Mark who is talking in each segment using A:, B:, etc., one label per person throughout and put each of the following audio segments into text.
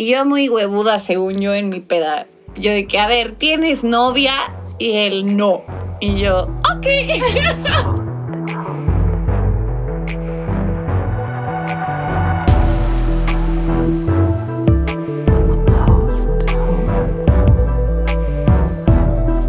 A: Y yo muy huevuda, según yo, en mi peda. Yo de que, a ver, ¿tienes novia? Y él, no. Y yo, ok.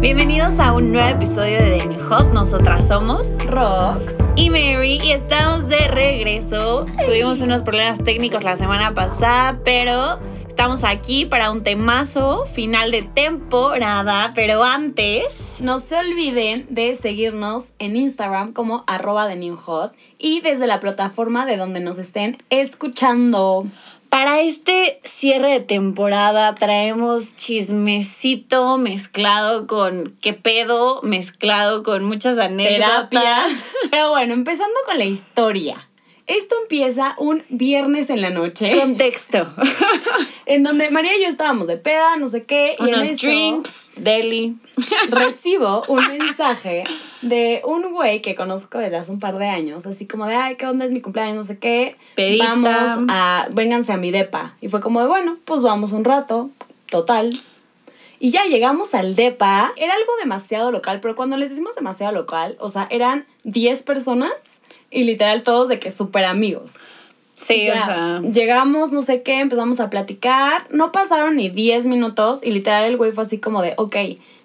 A: Bienvenidos a un nuevo episodio de New Hot. Nosotras somos
B: Rox.
A: y Mary y estamos de regreso. Tuvimos unos problemas técnicos la semana pasada, pero estamos aquí para un temazo final de temporada. Pero antes,
B: No se olviden de seguirnos en Instagram como arroba de New Hot y desde la plataforma de donde nos estén escuchando.
A: para este cierre de temporada traemos chismecito mezclado con qué pedo, mezclado con muchas anécdotas.
B: Terapias. Pero bueno, empezando con la historia. Esto empieza un viernes en la noche,
A: Contexto.
B: en donde María y yo estábamos de peda, no sé qué, y en
A: Unos
B: eso
A: drinks, deli.
B: recibo un mensaje de un güey que conozco desde hace un par de años, así como de, ay, ¿qué onda? Es mi cumpleaños, no sé qué.
A: Pedita.
B: Vamos a, vénganse a mi depa. Y fue como de, bueno, pues vamos un rato, total. Y ya llegamos al depa. Era algo demasiado local, pero cuando les decimos demasiado local, o sea, eran 10 personas y literal todos de que súper amigos.
A: Sí,
B: Ya,
A: o sea.
B: Llegamos, no sé qué, empezamos a platicar. No pasaron ni 10 minutos y literal el güey fue así como de, ok,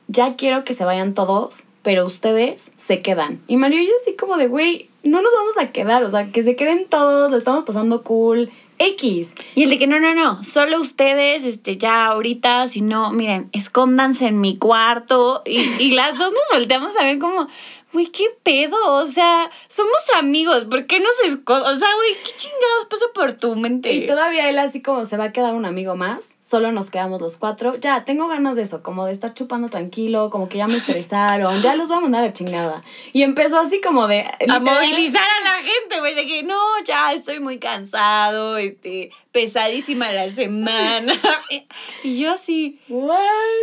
B: ya quiero que se vayan todos, pero ustedes se quedan. Y Mario y yo así como de, güey, no nos vamos a quedar, o sea, que se queden todos, le estamos pasando cool. X.
A: Y el de que no, no, no, solo ustedes, este, ya ahorita, si no, miren, escóndanse en mi cuarto. Y, y las dos nos volteamos a ver como, güey, ¿qué pedo? O sea, somos amigos, ¿por qué nos escondan? O sea, güey, ¿qué chingados pasa por tu mente?
B: Y todavía él así como se va a quedar un amigo más. Solo nos quedamos los cuatro. Ya, tengo ganas de eso, como de estar chupando tranquilo, como que ya me estresaron, ya los voy a mandar a chingada. Y empezó así como de...
A: a movilizar a la gente, güey, de que no, ya estoy muy cansado, este, pesadísima la semana. y yo así,
B: What?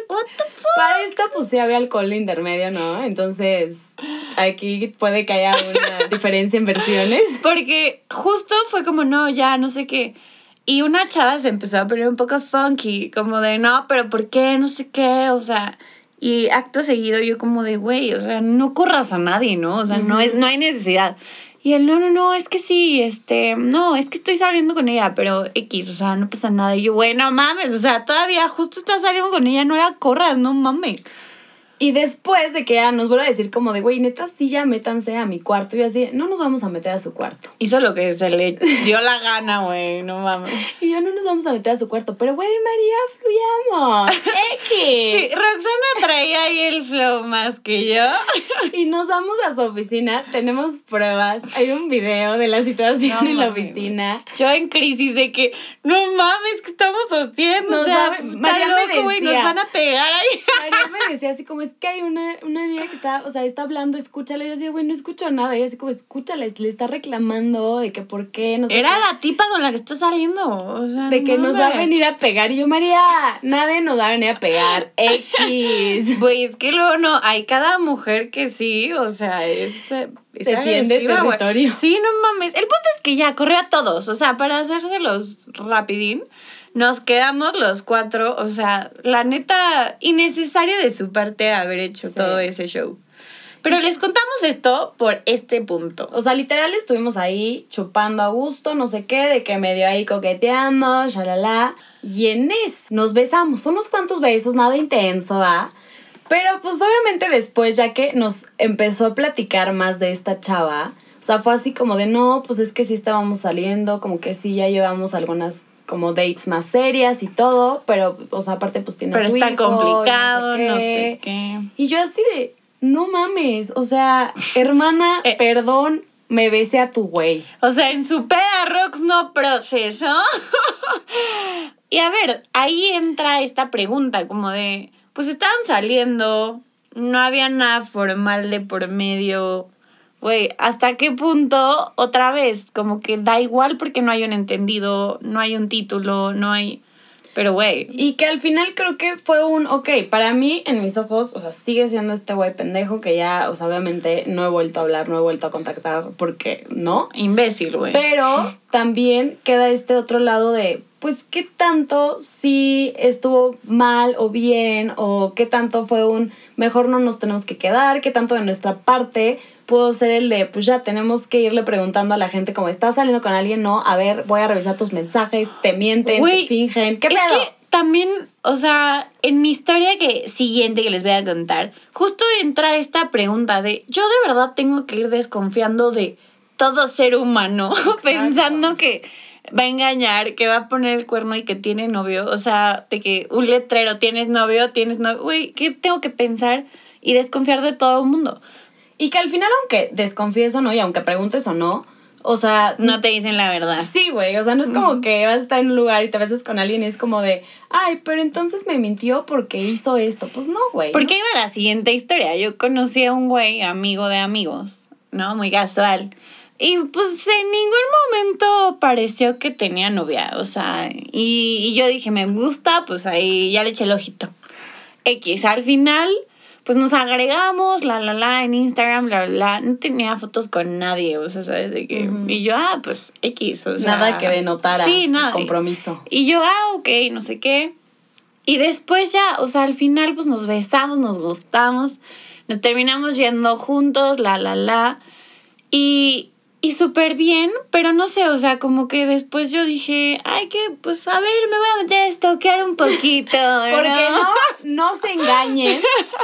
A: what the fuck?
B: Para esto, pues sí había alcohol intermedio, ¿no? Entonces, aquí puede que haya una diferencia en versiones.
A: Porque justo fue como, no, ya, no sé qué. Y una chava se empezó a poner un poco funky, como de, no, pero ¿por qué? No sé qué, o sea. Y acto seguido yo como de, güey, o sea, no corras a nadie, ¿no? O sea, no, es, no hay necesidad. Y él, no, no, no, es que sí, este, no, es que estoy saliendo con ella, pero X, o sea, no pasa nada. Y yo, güey, no mames, o sea, todavía justo estás saliendo con ella, no la corras, no mames.
B: Y después de que ya nos vuelve a decir como de, güey, neta, sí ya métanse a mi cuarto. Y así, no nos vamos a meter a su cuarto.
A: Hizo lo que se le dio la gana, güey, no mames.
B: Y yo, no nos vamos a meter a su cuarto. Pero, güey, María, fluyamos.
A: Sí,
B: X.
A: Roxana traía ahí el flow más que yo.
B: Y nos vamos a su oficina. Tenemos pruebas. Hay un video de la situación
A: No
B: en la oficina.
A: Yo en crisis de que, no mames, ¿qué estamos haciendo? O sea, está
B: María me
A: loco, güey, nos van a pegar ahí.
B: María me decía así como, es que hay una, una niña que está, o sea, está hablando, escúchala. Y yo así, güey, no escucho nada. Y así como, escúchala, le está reclamando de que por qué, no sé
A: Era
B: qué.
A: la tipa con la que está saliendo. O sea,
B: De que
A: no,
B: nos va a venir a pegar. Y yo, María, nadie nos va a venir a pegar. X.
A: Güey, es que luego no, hay cada mujer que sí, o sea, es. es
B: Defiende territorio.
A: Sí, no mames. El punto es que ya corrió a todos. O sea, para hacérselos rapidín, nos quedamos los cuatro. O sea, la neta, innecesario de su parte haber hecho
B: Sí.
A: todo ese show. Pero les contamos esto por este punto.
B: O sea, literal estuvimos ahí chupando a gusto, no sé qué, de que medio ahí coqueteando, shalala. Y en es, nos besamos, unos cuantos besos, nada intenso, ¿va? Pero pues obviamente después, ya que nos empezó a platicar más de esta chava, o sea, fue así como de, no, pues es que sí estábamos saliendo, como que sí ya llevamos algunas como dates más serias y todo, pero, o sea, aparte pues tiene
A: Pero
B: su
A: está
B: hijo,
A: complicado, no sé qué.
B: y yo así de, no mames, o sea, hermana,
A: Eh.
B: perdón, me besé a tu güey.
A: O sea, en su peda Rox no proceso. y a ver, ahí entra esta pregunta como de, pues estaban saliendo, no había nada formal de por medio. Güey, ¿hasta qué punto otra vez? Como que da igual porque no hay un entendido, no hay un título, no hay... Pero güey,
B: Y que al final creo que fue un, ok, para mí, en mis ojos, o sea, sigue siendo este güey pendejo que ya, o sea, obviamente no he vuelto a hablar, no he vuelto a contactar porque no.
A: imbécil, güey.
B: Pero también queda este otro lado de, pues qué tanto sí estuvo mal o bien, o qué tanto fue un mejor no nos tenemos que quedar, qué tanto de nuestra parte puedo ser el de, pues ya tenemos que irle preguntando a la gente como estás saliendo con alguien, no, a ver, voy a revisar tus mensajes, te mienten, te fingen, ¿qué
A: es
B: pedo?
A: que también, o sea, en mi historia que siguiente que les voy a contar, justo entra esta pregunta de, yo de verdad tengo que ir desconfiando de todo ser humano, pensando que va a engañar, que va a poner el cuerno y que tiene novio, o sea, de que un letrero, tienes novio, tienes novio, güey, ¿qué tengo que pensar y desconfiar de todo el mundo?
B: Y que al final, aunque desconfíes o no, y aunque preguntes o no, o sea,
A: No te dicen la verdad.
B: Sí, güey, o sea, no es como que vas a estar en un lugar y te besas con alguien y es como de, ay, pero entonces me mintió porque hizo esto. Pues no, güey.
A: Porque iba la siguiente historia. Yo conocí a un güey, amigo de amigos, ¿no? Muy casual. Y pues en ningún momento pareció que tenía novia. O sea, y, y yo dije, me gusta, pues ahí ya le eché el ojito. X, al final, pues nos agregamos, la, la, la, en Instagram, la, la. No tenía fotos con nadie, o sea, ¿sabes? De que. Y yo, ah, pues X, o sea.
B: Nada que denotara
A: Sí, nada.
B: compromiso.
A: Y yo, ah, ok, no sé qué. Y después ya, o sea, al final pues nos besamos, nos gustamos, nos terminamos yendo juntos, la, la, la. Y, y súper bien, pero no sé, o sea, como que después yo dije, ay, que, pues a ver, me voy a meter a estoquear un poquito.
B: Porque
A: ¿no?
B: no, no se engañen,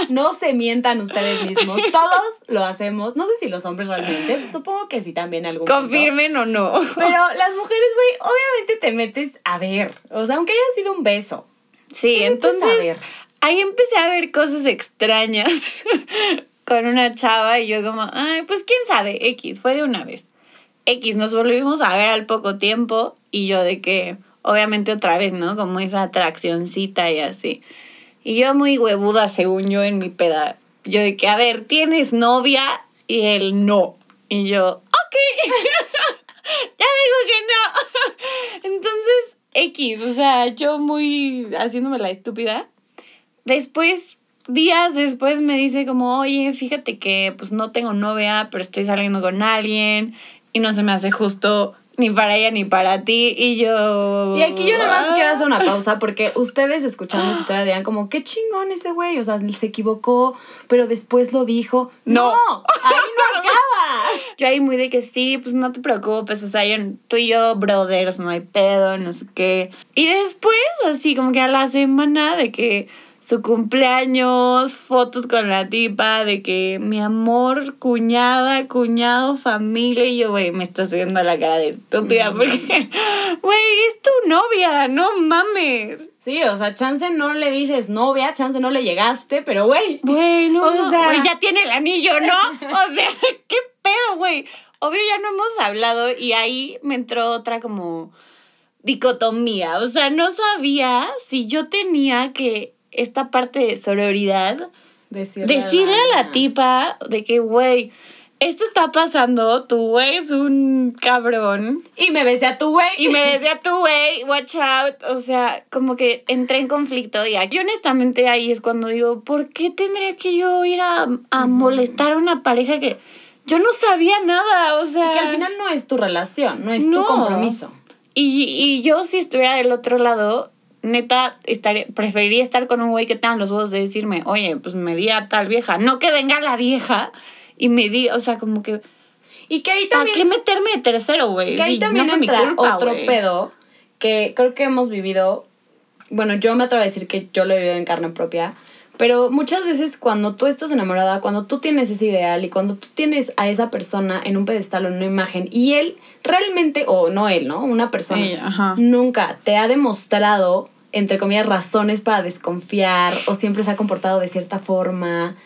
B: no se mientan ustedes mismos. Todos lo hacemos. No sé si los hombres realmente, pues, supongo que sí también algún punto.
A: Confirmen o no.
B: Pero las mujeres, güey, obviamente te metes a ver. O sea, aunque haya sido un beso.
A: Sí,
B: metes a
A: entonces
B: ver.
A: ahí empecé a ver cosas extrañas con una chava y yo como, ay, pues quién sabe, X, fue de una vez. X, nos volvimos a ver al poco tiempo y yo de que, obviamente otra vez, ¿no? Como esa atraccioncita y así. Y yo muy huevuda, según yo, en mi peda. Yo de que, a ver, ¿tienes novia? Y él, no. Y yo, ok. ya digo que no. Entonces, X, o sea, yo muy haciéndome la estúpida. Después, días después me dice como, oye, fíjate que pues no tengo novia, pero estoy saliendo con alguien y no se me hace justo ni para ella ni para ti. Y yo...
B: Y aquí yo nada más
A: "Ah".
B: quiero hacer una pausa porque ustedes escuchando esta historia dirán como, qué chingón ese güey, o sea, se equivocó, pero después lo dijo.
A: No.
B: ahí no acaba.
A: Yo ahí muy de que sí, pues no te preocupes, o sea, yo, tú y yo, brothers, no hay pedo, no sé qué. Y después, así como que a la semana de que su cumpleaños, fotos con la tipa, de que mi amor, cuñada, cuñado, familia, y yo, güey, me estás viendo la cara de estúpida porque, güey, es tu novia, no mames.
B: Sí, o sea, chance no le dices novia, chance no le llegaste, pero güey.
A: Güey, no,
B: O sea-
A: ya tiene el anillo, ¿no? O sea, ¿qué pedo, güey? Obvio ya no hemos hablado y ahí me entró otra como dicotomía. O sea, no sabía si yo tenía que esta parte de sororidad
B: Decirle,
A: decirle a la tipa de que, güey, esto está pasando, tu güey es un cabrón.
B: Y me besé a tu güey.
A: Y me decía tú, güey, watch out. O sea, como que entré en conflicto. Y aquí, honestamente, ahí es cuando digo, ¿por qué tendría que yo ir a, a molestar a una pareja que yo no sabía nada? O sea.
B: que al final no es tu relación, no es
A: No.
B: tu compromiso.
A: Y, y yo, si estuviera del otro lado, neta, estaría, preferiría estar con un güey que tenga los huevos de decirme, oye, pues me di a tal vieja. No que venga la vieja y me di, o sea, como que.
B: Y que ahí
A: ¿Para
B: también
A: qué meterme de tercero, güey?
B: Que ahí
A: Sí,
B: también
A: no fue mi
B: entra
A: culpa,
B: otro pedo que creo que hemos vivido. Bueno, yo me atrevo a decir que yo lo he vivido en carne propia. Pero muchas veces cuando tú estás enamorada, cuando tú tienes ese ideal y cuando tú tienes a esa persona en un pedestal o en una imagen y él realmente, o no él, ¿no? Una persona
A: Sí,
B: nunca te ha demostrado, entre comillas, razones para desconfiar o siempre se ha comportado de cierta forma.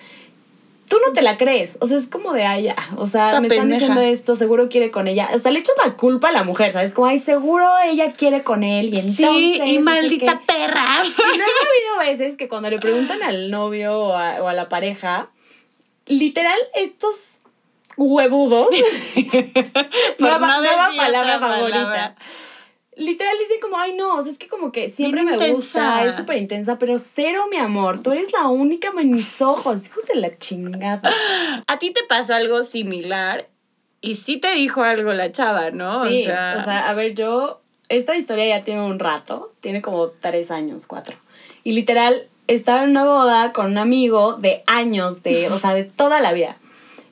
B: Tú no te la crees, o sea, es como de, ay, ya, o sea,
A: Esta
B: me están
A: pendeja.
B: diciendo esto, seguro quiere con ella. Hasta le echas la culpa a la mujer, ¿sabes? Como, ay, seguro ella quiere con él y entonces...
A: Sí, y maldita perra.
B: Y luego ha habido veces que cuando le preguntan al novio o a, o a la pareja, literal, estos huevudos, nueva,
A: no
B: nueva palabra favorita.
A: palabra.
B: Literal dicen como, ay no, o sea, es que como que siempre
A: Bien
B: me
A: intensa.
B: gusta, es súper intensa, pero cero, mi amor, tú eres la única en mis ojos, hijos de la chingada.
A: A ti te pasó algo similar y sí te dijo algo la chava, ¿no?
B: Sí,
A: o sea,
B: a ver, yo esta historia ya tiene un rato, tiene como tres años, cuatro. Y literal, estaba en una boda con un amigo de años, de, o sea, de toda la vida.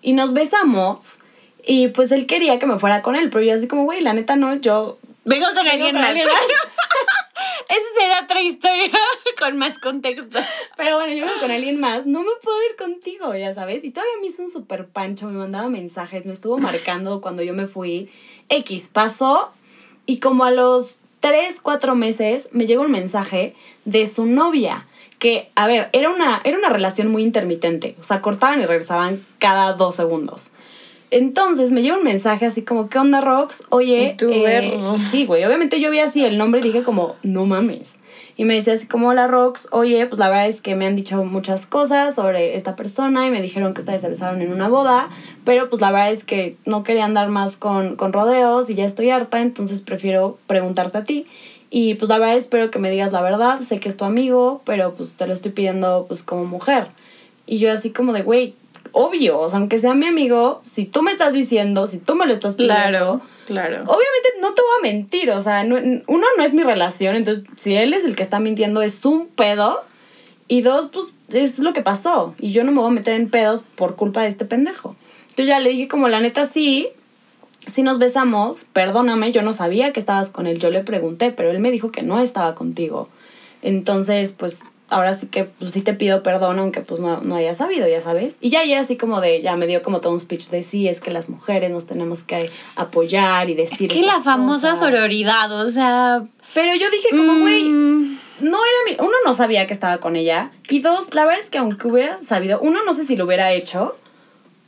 B: Y nos besamos y pues él quería que me fuera con él, pero yo así como, güey, la neta no, yo...
A: Vengo con
B: vengo
A: alguien
B: con
A: más.
B: alguien más.
A: Esa será otra historia con más contexto.
B: Pero bueno, yo vengo con alguien más, no me puedo ir contigo, ya sabes. Y todavía me hizo un super pancho, me mandaba mensajes, me estuvo marcando cuando yo me fui. X pasó y como a los 3, 4 meses me llegó un mensaje de su novia. Que, a ver, era una, era una relación muy intermitente. O sea, cortaban y regresaban cada dos segundos. Entonces me llega un mensaje así como, ¿qué onda, Rox? Oye,
A: Y tú,
B: eh, sí, güey. Obviamente yo vi así el nombre y dije como, no mames. Y me decía así como, hola, Rox. Oye, pues la verdad es que me han dicho muchas cosas sobre esta persona y me dijeron que ustedes se besaron en una boda. Pero pues la verdad es que no quería andar más con, con rodeos y ya estoy harta, entonces prefiero preguntarte a ti. Y pues la verdad espero que me digas la verdad. Sé que es tu amigo, pero pues te lo estoy pidiendo pues como mujer. Y yo así como de, güey, obvio, o sea, aunque sea mi amigo, si tú me estás diciendo, si tú me lo estás pidiendo,
A: Claro, claro.
B: obviamente no te voy a mentir, o sea, no- uno no es mi relación, entonces si él es el que está mintiendo es un pedo, y dos, pues es lo que pasó, y yo no me voy a meter en pedos por culpa de este pendejo. Entonces ya le dije como la neta sí, si nos besamos, perdóname, yo no sabía que estabas con él, yo le pregunté, pero él me dijo que no estaba contigo. Entonces, pues ahora sí que pues sí te pido perdón, aunque pues no, no haya sabido, ya sabes. Y ya, ya así como de, ya me dio como todo un speech de sí, es que las mujeres nos tenemos que apoyar y decir.
A: Es que la famosa
B: cosas.
A: sororidad, o sea...
B: Pero yo dije como, güey,
A: mm,
B: no era mi... Uno, no sabía que estaba con ella. Y dos, la verdad es que aunque hubiera sabido, uno, no sé si lo hubiera hecho,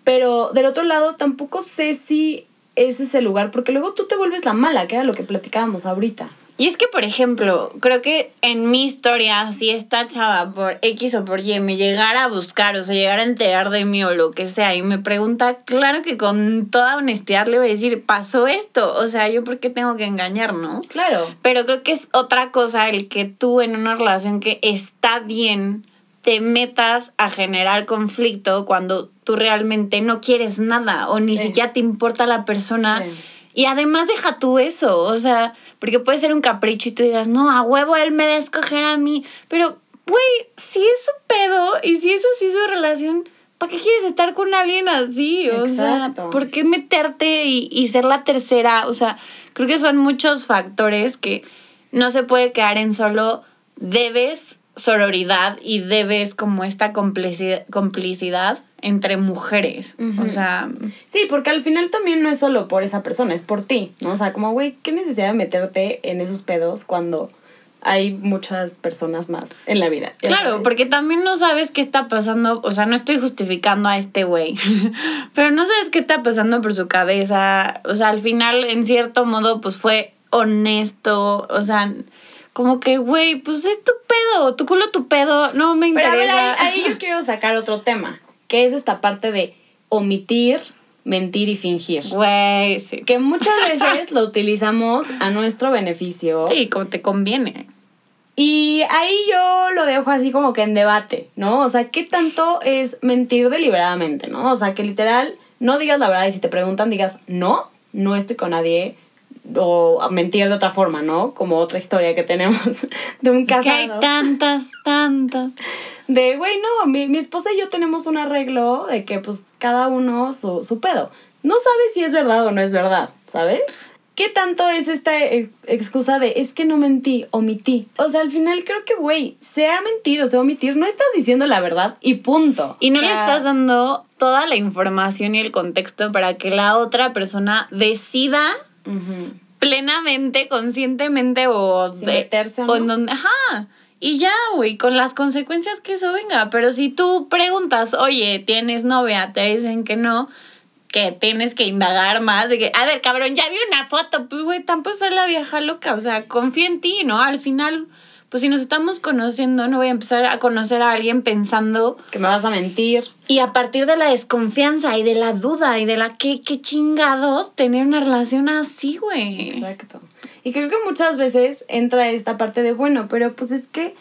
B: pero del otro lado tampoco sé si ese es el lugar, porque luego tú te vuelves la mala, que era lo que platicábamos ahorita.
A: Y es que, por ejemplo, creo que en mi historia, si esta chava por X o por Y me llegara a buscar o se llegara a enterar de mí o lo que sea y me pregunta, claro que con toda honestidad le voy a decir, pasó esto. O sea, yo por qué tengo que engañar, ¿no?
B: Claro.
A: Pero creo que es otra cosa el que tú en una relación que está bien te metas a generar conflicto cuando tú realmente no quieres nada o ni
B: Sí.
A: siquiera te importa la persona.
B: Sí.
A: Y además deja tú eso, o sea, porque puede ser un capricho y tú digas, no, a huevo él me da a escoger a mí. Pero, güey, si es su pedo y si es así su relación, ¿para qué quieres estar con alguien así? O
B: Exacto.
A: sea, ¿por qué meterte y, y ser la tercera? O sea, creo que son muchos factores que no se puede quedar en solo debes sororidad y debes como esta complicidad, complicidad entre mujeres. O sea,
B: Sí, porque al final también no es solo por esa persona, es por ti, ¿no? O sea, como, güey, ¿qué necesidad de meterte en esos pedos cuando hay muchas personas más en la vida?
A: Claro,
B: sabes.
A: porque también no sabes qué está pasando, o sea, no estoy justificando a este güey, pero no sabes qué está pasando por su cabeza, o sea, al final, en cierto modo, pues fue honesto, o sea, como que, güey, pues es tu pedo, tu culo, tu pedo, no me
B: Pero
A: interesa.
B: a ver, ahí, ahí yo quiero sacar otro tema, que es esta parte de omitir, mentir y fingir.
A: Güey, sí.
B: Que muchas veces lo utilizamos a nuestro beneficio.
A: Sí, como te conviene.
B: Y ahí yo lo dejo así como que en debate, ¿no? O sea, ¿qué tanto es mentir deliberadamente, ¿no? O sea, que literal no digas la verdad y si te preguntan digas, no, no estoy con nadie. O mentir de otra forma, ¿no? Como otra historia que tenemos de un
A: Es que hay
B: casado.
A: tantas, tantas.
B: De, güey, no, mi, mi esposa y yo tenemos un arreglo de que pues cada uno su, su pedo. No sabes si es verdad o no es verdad, ¿sabes? ¿Qué tanto es esta ex- excusa de es que no mentí, omití? O sea, al final creo que, güey, sea mentir o sea omitir, no estás diciendo la verdad y punto.
A: Y no
B: O
A: le estás dando toda la información y el contexto para que la otra persona decida plenamente, conscientemente o de
B: meterse o
A: en donde, ajá. Y ya, güey, con las consecuencias que eso venga. Pero si tú preguntas, oye, ¿tienes novia? Te dicen que no, que tienes que indagar más. De que, a ver, cabrón, ya vi una foto. Pues, güey, tampoco soy la vieja loca. O sea, confía en ti, ¿no? Al final, pues si nos estamos conociendo, no voy a empezar a conocer a alguien pensando
B: Que me vas a mentir.
A: y a partir de la desconfianza y de la duda y de la que, qué chingado tener una relación así, güey.
B: Exacto. Y creo que muchas veces entra esta parte de, bueno, pero pues es que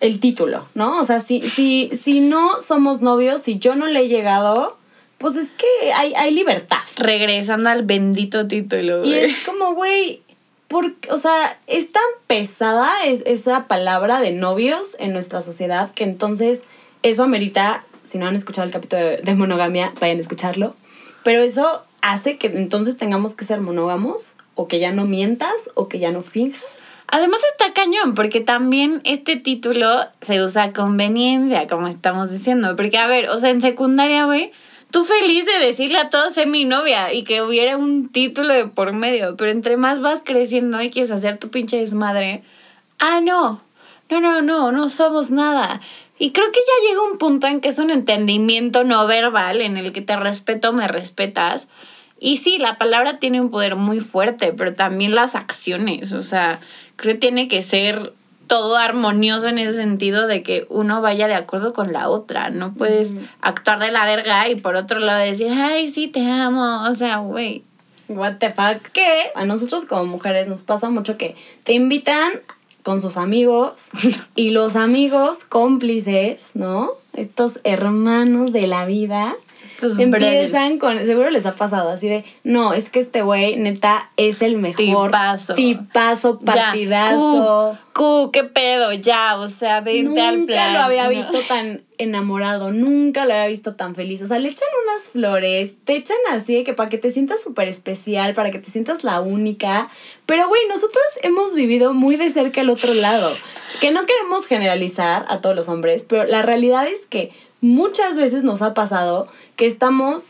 B: el título, ¿no? O sea, si, si, si no somos novios, si yo no le he llegado, pues es que hay, hay libertad.
A: Regresando al bendito título,
B: Y es como, güey, porque, o sea, es tan pesada es, esa palabra de novios en nuestra sociedad que entonces eso amerita, si no han escuchado el capítulo de, monogamia, vayan a escucharlo. Pero eso hace que entonces tengamos que ser monógamos o que ya no mientas o que ya no finjas.
A: Además está cañón, porque también este título se usa a conveniencia, como estamos diciendo. Porque, a ver, o sea, en secundaria, güey, tú feliz de decirle a todos ser mi novia y que hubiera un título de por medio. Pero entre más vas creciendo y quieres hacer tu pinche desmadre, ah, no, no, no, no, no somos nada. Y creo que ya llega un punto en que es un entendimiento no verbal en el que te respeto, me respetas. Y sí, la palabra tiene un poder muy fuerte, pero también las acciones, o sea, creo que tiene que ser todo armonioso en ese sentido de que uno vaya de acuerdo con la otra. No puedes actuar de la verga y por otro lado decir, ay, sí, te amo. O sea, güey.
B: What the fuck. Que a nosotros como mujeres nos pasa mucho que te invitan con sus amigos y los amigos cómplices, ¿no? Estos hermanos de la vida empiezan con, seguro les ha pasado así de, no, es que este güey neta es el mejor
A: Tipazo.
B: tipazo, partidazo.
A: Ya, cu, cu, qué pedo, ya, o sea, vente al plan.
B: Nunca lo había visto tan enamorado, nunca lo había visto tan feliz. O sea, le echan unas flores, te echan así de que para que te sientas súper especial, para que te sientas la única. Pero, güey, nosotros hemos vivido muy de cerca el otro lado. Que no queremos generalizar a todos los hombres, pero la realidad es que muchas veces nos ha pasado que estamos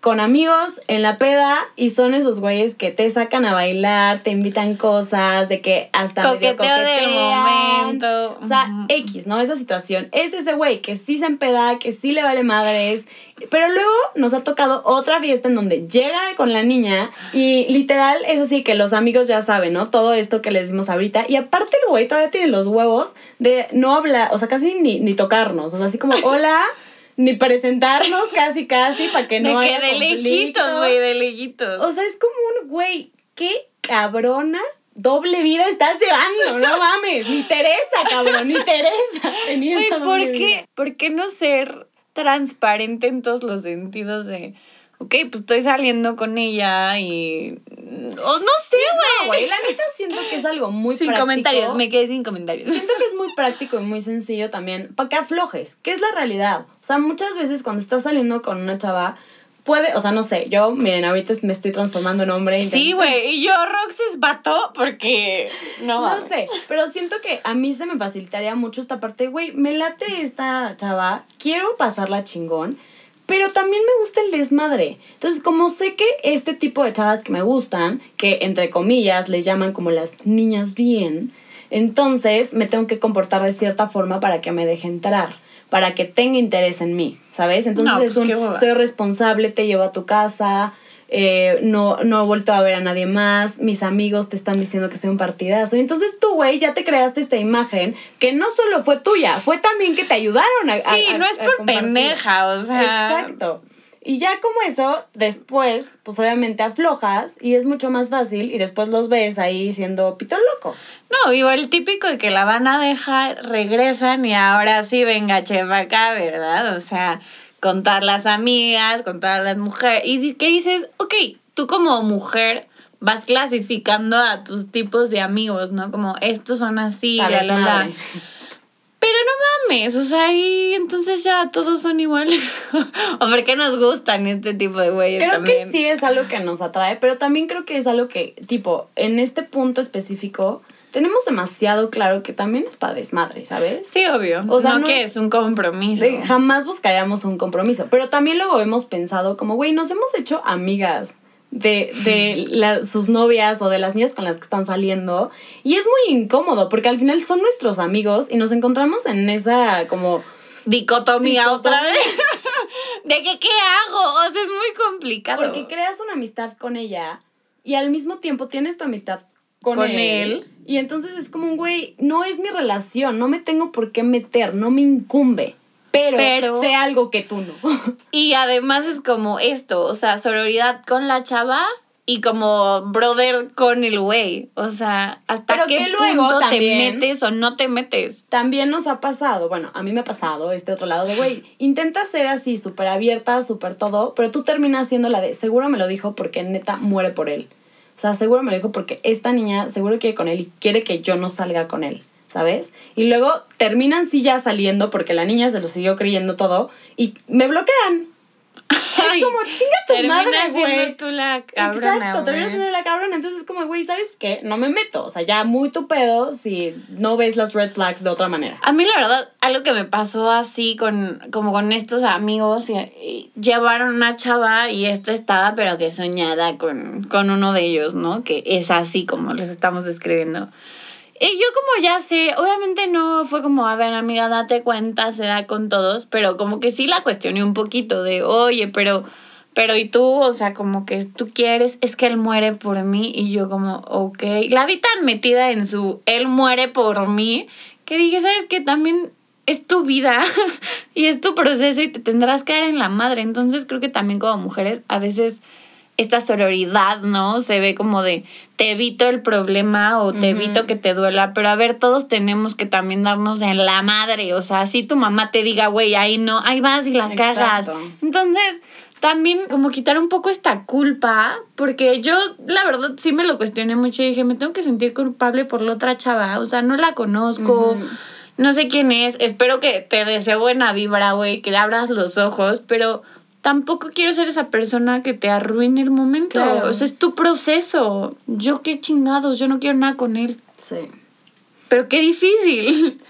B: con amigos en la peda y son esos güeyes que te sacan a bailar, te invitan cosas, de que hasta medio
A: Coqueteo del momento.
B: O sea. X, ¿no? Esa situación. Es ese güey que sí se empeda, que sí le vale madres. Pero luego nos ha tocado otra fiesta en donde llega con la niña y literal es así que los amigos ya saben, ¿no? Todo esto que les decimos ahorita. Y aparte el güey todavía tiene los huevos de no hablar, o sea, casi ni, ni tocarnos. O sea, así como, hola, ni presentarnos casi, casi, para que no
A: de que
B: haya
A: de
B: conflicto.
A: lejitos, güey, de lejitos.
B: O sea, es como un güey, qué cabrona doble vida estás llevando, no mames, ni Teresa, cabrón, ni Teresa.
A: Güey, ¿por qué, ¿por qué no ser transparente en todos los sentidos de, ok, pues estoy saliendo con ella y... O no sé, güey.
B: güey, la neta siento que es algo muy
A: sin
B: práctico.
A: comentarios, me quedé sin comentarios.
B: Siento que es muy práctico y muy sencillo también, para que aflojes, que es la realidad. O sea, muchas veces cuando estás saliendo con una chava, puede, o sea, no sé, yo, miren, ahorita me estoy transformando en hombre.
A: Sí, güey, y yo Rox es vato porque... No,
B: No sé, pero siento que a mí se me facilitaría mucho esta parte, güey, me late esta chava, quiero pasarla chingón, pero también me gusta el desmadre. Entonces, como sé que este tipo de chavas que me gustan, que entre comillas le llaman como las niñas bien, entonces me tengo que comportar de cierta forma para que me deje entrar, para que tenga interés en mí, ¿sabes? Entonces
A: No,
B: es
A: pues,
B: un, soy responsable, te llevo a tu casa, eh, no, no he vuelto a ver a nadie más, mis amigos te están diciendo que soy un partidazo. Y entonces tú, güey, ya te creaste esta imagen que no solo fue tuya, fue también que te ayudaron a...
A: Sí,
B: a-
A: no es por pendeja, o sea...
B: Exacto. Y ya como eso, después, pues obviamente aflojas y es mucho más fácil y después los ves ahí siendo pito loco.
A: No, vivo el típico de que la van a dejar, regresan y ahora sí venga chef acá, ¿verdad? O sea, con todas las amigas, con todas las mujeres. Y que dices, ok, tú como mujer vas clasificando a tus tipos de amigos, ¿no? Como estos son así, la, la, la. Pero no mames, o sea, y entonces ya todos son iguales. o por qué nos gustan este tipo de güeyes
B: Creo
A: también.
B: que sí es algo que nos atrae, pero también creo que es algo que, tipo, en este punto específico, tenemos demasiado claro que también es para desmadre, ¿sabes?
A: Sí, obvio.
B: O sea,
A: no,
B: no
A: que
B: es-
A: un compromiso.
B: De- jamás buscaríamos un compromiso, pero también luego hemos pensado como, güey, nos hemos hecho amigas de, de la- sus novias o de las niñas con las que están saliendo y es muy incómodo porque al final son nuestros amigos y nos encontramos en esa como...
A: dicotomía,
B: Dicotomía.
A: otra vez. de que qué hago, o sea, es muy complicado.
B: Porque creas una amistad con ella y al mismo tiempo tienes tu amistad con,
A: Con
B: él.
A: él.
B: Y entonces es como un güey, no es mi relación, no me tengo por qué meter, no me incumbe. Pero,
A: Pero-
B: sé algo que tú no.
A: Y además es como esto, o sea, sororidad con la chava y como brother con el güey. O sea, hasta
B: Pero
A: qué
B: que luego
A: punto
B: también-
A: te metes o no te metes.
B: También nos ha pasado, bueno, a mí me ha pasado este otro lado de, güey, intenta ser así, súper abierta, súper todo, pero tú terminas siendo la de, seguro me lo dijo porque neta muere por él. O sea, seguro me lo dijo porque esta niña seguro quiere con él y quiere que yo no salga con él, ¿sabes? Y luego terminan sí ya saliendo porque la niña se lo siguió creyendo todo y me bloquean.
A: Ay,
B: es como, chinga tu madre, güey.
A: tú la cabrona,
B: Exacto, termina
A: güey.
B: siendo la cabrona. Entonces es como, güey, ¿sabes qué? No me meto. O sea, ya muy tu pedo si no ves las red flags de otra manera.
A: A mí la verdad, algo que me pasó así con, como con estos amigos, y- y llevaron una chava y esta estaba pero que soñada con, con uno de ellos, ¿no? Que es así como les estamos describiendo. Y yo como ya sé, obviamente no fue como, a ver amiga, date cuenta, se da con todos, pero como que sí la cuestioné un poquito de, oye, pero, pero ¿y tú? O sea, como que tú quieres, es que él muere por mí y yo como, ok, la vi tan metida en su, él muere por mí, que dije, ¿sabes qué? También es tu vida y es tu proceso y te tendrás que dar en la madre. Entonces creo que también como mujeres a veces esta sororidad, ¿no? Se ve como de te evito el problema o te evito que te duela, pero a ver, todos tenemos que también darnos en la madre, o sea, si tu mamá te diga, güey, ahí no, ahí vas y la cagas. Entonces, también como quitar un poco esta culpa, porque yo la verdad sí me lo cuestioné mucho y dije, me tengo que sentir culpable por la otra chava, o sea, no la conozco. No sé quién es, espero que te deseo buena vibra, güey, que le abras los ojos, pero tampoco quiero ser esa persona que te arruine el momento.
B: Claro.
A: O sea, es tu proceso. Yo qué chingados, yo no quiero nada con él.
B: Sí.
A: Pero qué difícil.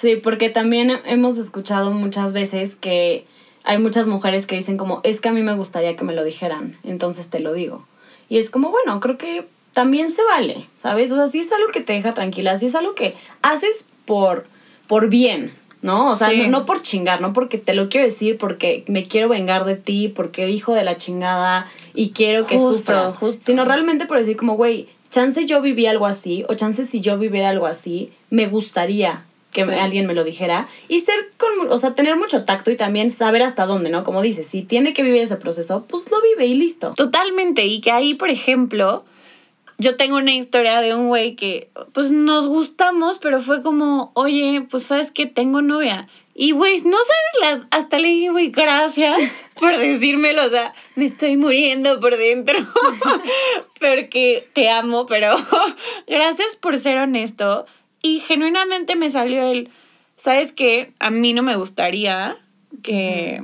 B: Sí, porque también hemos escuchado muchas veces que hay muchas mujeres que dicen como, es que a mí me gustaría que me lo dijeran, entonces te lo digo. Y es como, bueno, creo que también se vale, ¿sabes? O sea, si es algo que te deja tranquila, si es algo que haces por, por bien, ¿no? O sea,
A: Sí.
B: no, no por chingar, no porque te lo quiero decir, porque me quiero vengar de ti, porque hijo de la chingada y quiero que
A: Justo,
B: sufras,
A: justo.
B: sino realmente por decir como, güey, chance yo viví algo así, o chance si yo viviera algo así, me gustaría que
A: Sí.
B: alguien me lo dijera y ser con, o sea, tener mucho tacto y también saber hasta dónde, ¿no? Como dices, si tiene que vivir ese proceso, pues lo vive y listo.
A: Totalmente. Y que ahí, por ejemplo, yo tengo una historia de un güey que, pues nos gustamos, pero fue como, oye, pues sabes que tengo novia. Y güey, no sabes las. Hasta le dije, güey, gracias por decírmelo. O sea, me estoy muriendo por dentro. Porque te amo, pero gracias por ser honesto. Y genuinamente me salió el. ¿Sabes qué? A mí no me gustaría que.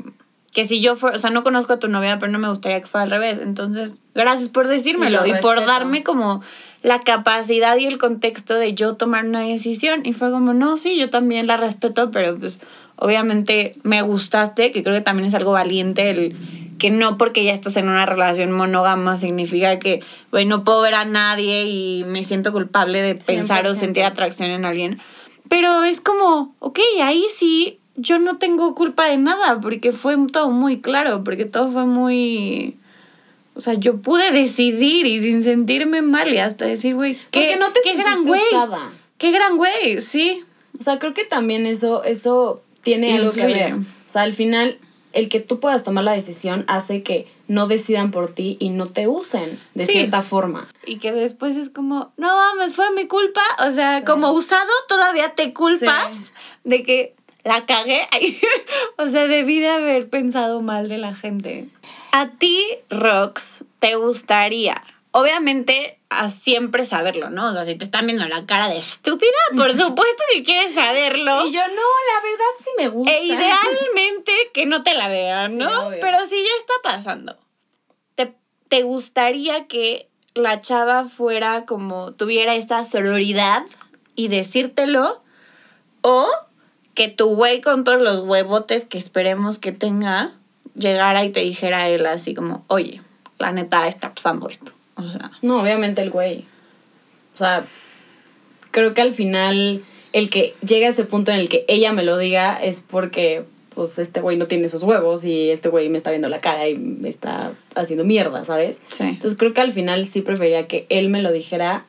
A: Que si yo fuera, o sea, no conozco a tu novia, pero no me gustaría que fuera al revés. Entonces, gracias por decírmelo
B: Y
A: por darme como la capacidad y el contexto de yo tomar una decisión. Y fue como, no, sí, yo también la respeto, pero pues obviamente me gustaste, que creo que también es algo valiente el que no porque ya estás en una relación monógama significa que, güey, no puedo ver a nadie y me siento culpable de pensar o
B: 100%.
A: sentir atracción en alguien. Pero es como, ok, ahí sí, yo no tengo culpa de nada, porque fue todo muy claro, porque todo fue muy... O sea, yo pude decidir y sin sentirme mal y hasta decir, güey, qué,
B: no te
A: qué gran güey.
B: usada.
A: Qué gran güey, sí.
B: O sea, creo que también eso, eso tiene algo que ver. O sea, al final, el que tú puedas tomar la decisión hace que no decidan por ti y no te usen de
A: Sí.
B: cierta forma.
A: Y que después es como, no mames, fue mi culpa. O sea, como usado todavía te culpas
B: Sí.
A: de que la cagué. O sea, debí de haber pensado mal de la gente. A ti, Rox, te gustaría, obviamente, a siempre saberlo, ¿no? O sea, si te están viendo la cara de estúpida, por supuesto que quieres saberlo.
B: Y yo, no, la verdad sí me gusta.
A: E idealmente que no te la vean, ¿no? Pero si ya está pasando, ¿te, ¿te gustaría que la chava fuera como, tuviera esta sororidad y decírtelo? ¿O que tu güey con todos los huevotes que esperemos que tenga, llegara y te dijera a él así como, oye, la neta está pasando esto? O sea,
B: No, obviamente el güey. O sea, creo que al final el que llega a ese punto en el que ella me lo diga es porque pues este güey no tiene esos huevos y este güey me está viendo la cara y me está haciendo mierda, ¿sabes?
A: sí.
B: Entonces creo que al final sí preferiría que él me lo dijera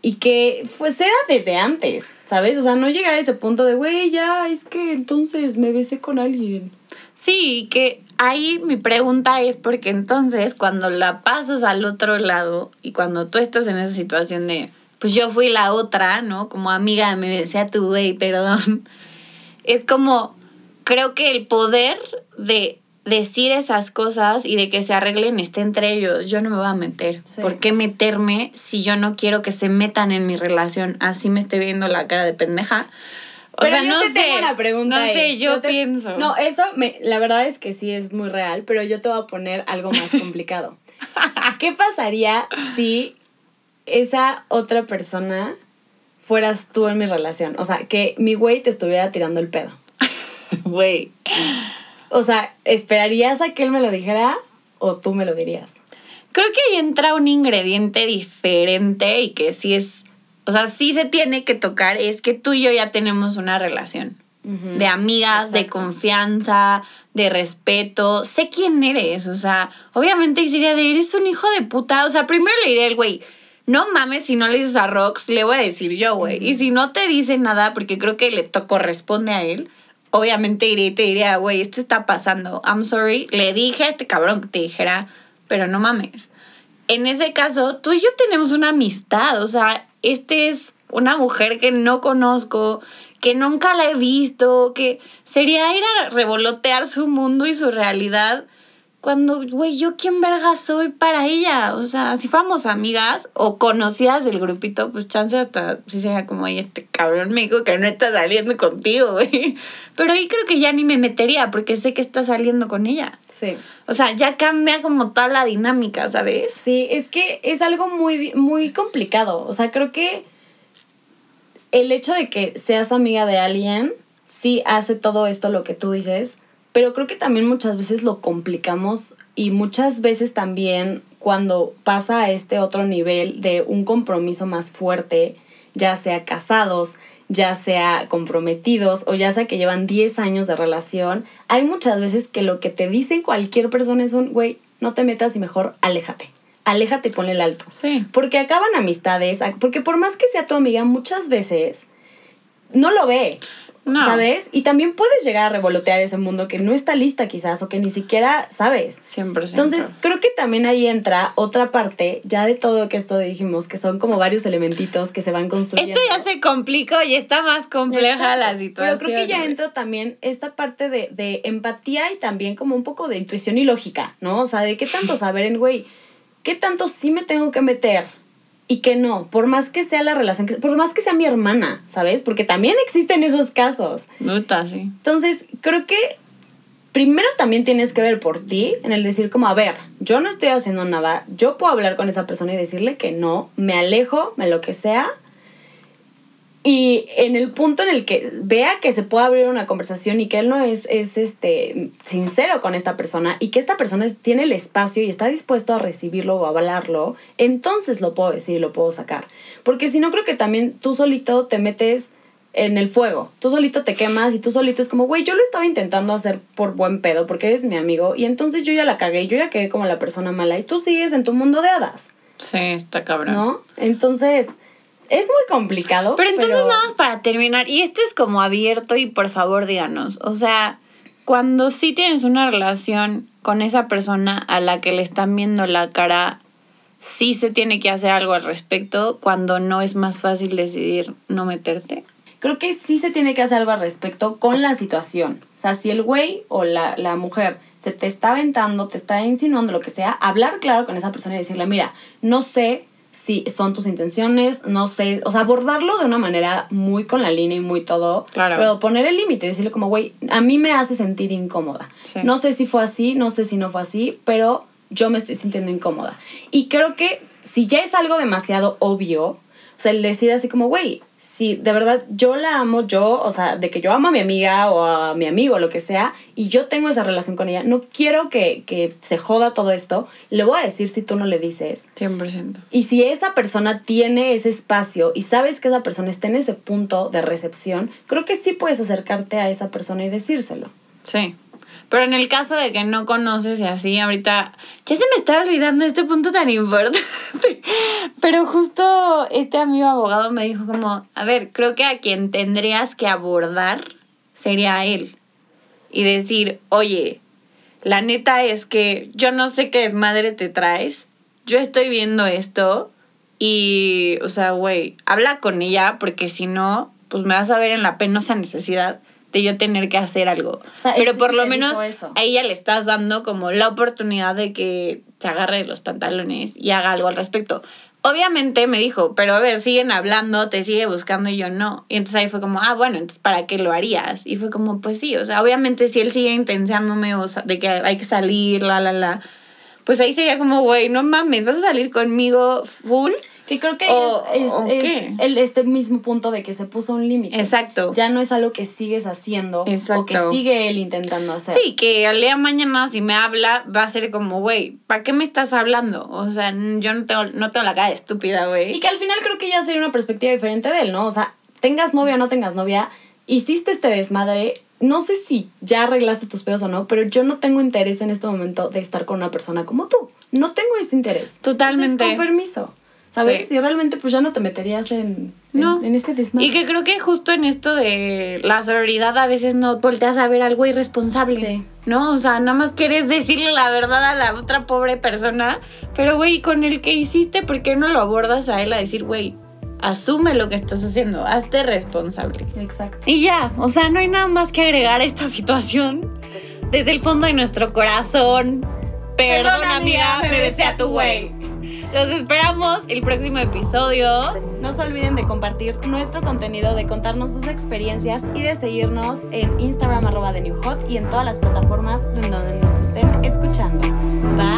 B: y que pues era desde antes, ¿sabes? O sea, no llegar a ese punto de, güey, ya, es que entonces me besé con alguien.
A: Sí, que ahí mi pregunta es porque entonces cuando la pasas al otro lado y cuando tú estás en esa situación de, pues yo fui la otra, ¿no? Como amiga, me besé a tu güey, perdón. Es como, creo que el poder de decir esas cosas y de que se arreglen esté entre ellos. Yo no me voy a meter.
B: Sí.
A: ¿Por qué meterme si yo no quiero que se metan en mi relación? Así me esté viendo la cara de pendeja. O
B: Pero
A: sea,
B: yo
A: no
B: te
A: sé.
B: tengo una pregunta
A: no
B: ahí.
A: sé, yo,
B: te-
A: pienso.
B: No, eso, me, la verdad es que sí es muy real, pero yo te voy a poner algo más complicado. ¿Qué pasaría si esa otra persona fueras tú en mi relación? O sea, que mi güey te estuviera tirando el pedo.
A: Güey.
B: O sea, ¿esperarías a que él me lo dijera o tú me lo dirías?
A: Creo que ahí entra un ingrediente diferente y que sí es. O sea, sí se tiene que tocar. Es que tú y yo ya tenemos una relación. De amigas, de confianza, de respeto. Sé quién eres, o sea, obviamente diría de eres un hijo de puta. O sea, primero le diré al güey, no mames, si no le dices a Rox, le voy a decir yo, güey. Y si no te dice nada, porque creo que le corresponde a él, obviamente iré y te diría, güey, esto está pasando. I'm sorry. Le dije a este cabrón que te dijera, pero no mames. En ese caso, tú y yo tenemos una amistad, o sea, este es una mujer que no conozco, que nunca la he visto, que sería ir a revolotear su mundo y su realidad cuando, güey, yo quién verga soy para ella. O sea, si fuéramos amigas o conocidas del grupito, pues chance hasta sí sería como, oye, este cabrón me dijo que no está saliendo contigo, güey. Pero ahí creo que ya ni me metería porque sé que está saliendo con ella.
B: Sí.
A: O sea, ya cambia como toda la dinámica, ¿sabes?
B: Sí, es que es algo muy, muy complicado. O sea, creo que el hecho de que seas amiga de alguien sí hace todo esto lo que tú dices, pero creo que también muchas veces lo complicamos y muchas veces también cuando pasa a este otro nivel de un compromiso más fuerte, ya sea casados, ya sea comprometidos o ya sea que llevan 10 años de relación, hay muchas veces que lo que te dicen cualquier persona es un, güey, no te metas y mejor aléjate. Aléjate y ponle el alto.
A: Sí.
B: Porque acaban amistades, porque por más que sea tu amiga, muchas veces no lo ve.
A: No.
B: ¿Sabes? Y también puedes llegar a revolotear ese mundo que no está lista quizás o que ni siquiera sabes.
A: 100%.
B: Entonces, creo que también ahí entra otra parte, ya de todo que esto dijimos, que son como varios elementitos que se van construyendo.
A: esto ya se complicó y está más compleja
B: Exacto.
A: la situación.
B: Pero creo que ya entra también esta parte de, de empatía y también como un poco de intuición y lógica, ¿no? O sea, de qué tanto saber en, güey, qué tanto sí me tengo que meter y qué no, por más que sea la relación, que- por más que sea mi hermana, ¿sabes? Porque también existen esos casos.
A: Sí.
B: Entonces, creo que primero también tienes que ver por ti, en el decir como, a ver, yo no estoy haciendo nada, yo puedo hablar con esa persona y decirle que no, me alejo, me lo que sea. Y en el punto en el que vea que se puede abrir una conversación y que él no es, es este, sincero con esta persona y que esta persona tiene el espacio y está dispuesto a recibirlo o avalarlo, entonces lo puedo decir y lo puedo sacar. Porque si no, creo que también tú solito te metes en el fuego. Tú solito te quemas y tú solito es como, güey, yo lo estaba intentando hacer por buen pedo porque eres mi amigo y entonces yo ya la cagué, yo ya quedé como la persona mala y tú sigues en tu mundo de hadas,
A: Sí, está cabrón.
B: ¿no? Entonces, es muy complicado.
A: Pero entonces nada más para terminar, y esto es como abierto y por favor díganos, o sea, cuando sí tienes una relación con esa persona a la que le están viendo la cara, sí se tiene que hacer algo al respecto cuando no es más fácil decidir no meterte.
B: Creo que sí se tiene que hacer algo al respecto con la situación. O sea, si el güey o la, la mujer se te está aventando, te está insinuando lo que sea, hablar claro con esa persona y decirle, mira, no sé si son tus intenciones, no sé, o sea, abordarlo de una manera muy con la línea y muy todo,
A: Claro.
B: pero poner el límite, decirle como, güey, a mí me hace sentir incómoda.
A: Sí.
B: No sé si fue así, no sé si no fue así, pero yo me estoy sintiendo incómoda. Y creo que si ya es algo demasiado obvio, o sea, el decir así como, güey, si de verdad yo la amo, yo, o sea, de que yo amo a mi amiga o a mi amigo, lo que sea, y yo tengo esa relación con ella, no quiero que, que se joda todo esto, le voy a decir si tú no le dices.
A: 100%.
B: Y si esa persona tiene ese espacio y sabes que esa persona está en ese punto de recepción, creo que sí puedes acercarte a esa persona y decírselo.
A: Sí. Pero en el caso de que no conoces y así, ahorita ya se me está olvidando este punto tan importante. Pero justo este amigo abogado me dijo como, a ver, creo que a quien tendrías que abordar sería a él. Y decir, oye, la neta es que yo no sé qué desmadre te traes. Yo estoy viendo esto y, o sea, güey, habla con ella porque si no, pues me vas a ver en la penosa necesidad de yo tener que hacer algo.
B: O sea,
A: Pero por lo menos a ella le estás dando como la oportunidad de que se agarre de los pantalones y haga algo al respecto. Obviamente me dijo, pero a ver, siguen hablando, te sigue buscando y yo no. Y entonces ahí fue como, ah, bueno, entonces ¿para qué lo harías? Y fue como, pues sí, o sea, obviamente si él sigue intensándome o sea, de que hay que salir, la, la, la, pues ahí sería como, güey, no mames, ¿vas a salir conmigo full?
B: Que creo que
A: O-
B: es, es-
A: o
B: es el, este mismo punto de que se puso un límite.
A: Exacto.
B: Ya no es algo que sigues haciendo o que sigue él intentando hacer.
A: Sí, que al día mañana si me habla va a ser como, güey, ¿para qué me estás hablando? O sea, yo no tengo, no tengo la cara de estúpida,
B: Y
A: güey.
B: que al final creo que ya sería una perspectiva diferente de él, ¿no? O sea, tengas novia o no tengas novia, hiciste este desmadre. No sé si ya arreglaste tus pedos o no, pero yo no tengo interés en este momento de estar con una persona como tú. No tengo ese interés.
A: Totalmente.
B: Entonces, con permiso. ¿Sabes?
A: Sí.
B: Y realmente pues ya no te meterías en,
A: No.
B: en ese desmadre.
A: Y que creo que justo en esto de la sororidad a veces no volteas a ver algo irresponsable.
B: Sí.
A: ¿No? O sea, nada más quieres decirle la verdad a la otra pobre persona. Pero, güey, con el que hiciste, ¿por qué no lo abordas a él a decir, güey, asume lo que estás haciendo, hazte responsable?
B: Exacto.
A: Y ya, o sea, no hay nada más que agregar a esta situación. Desde el fondo de nuestro corazón. Perdón, amiga, me besé a tu güey. Los esperamos el próximo episodio.
B: No se olviden de compartir nuestro contenido, de contarnos sus experiencias y de seguirnos en Instagram arroba de New Hot y en todas las plataformas donde nos estén escuchando. Bye.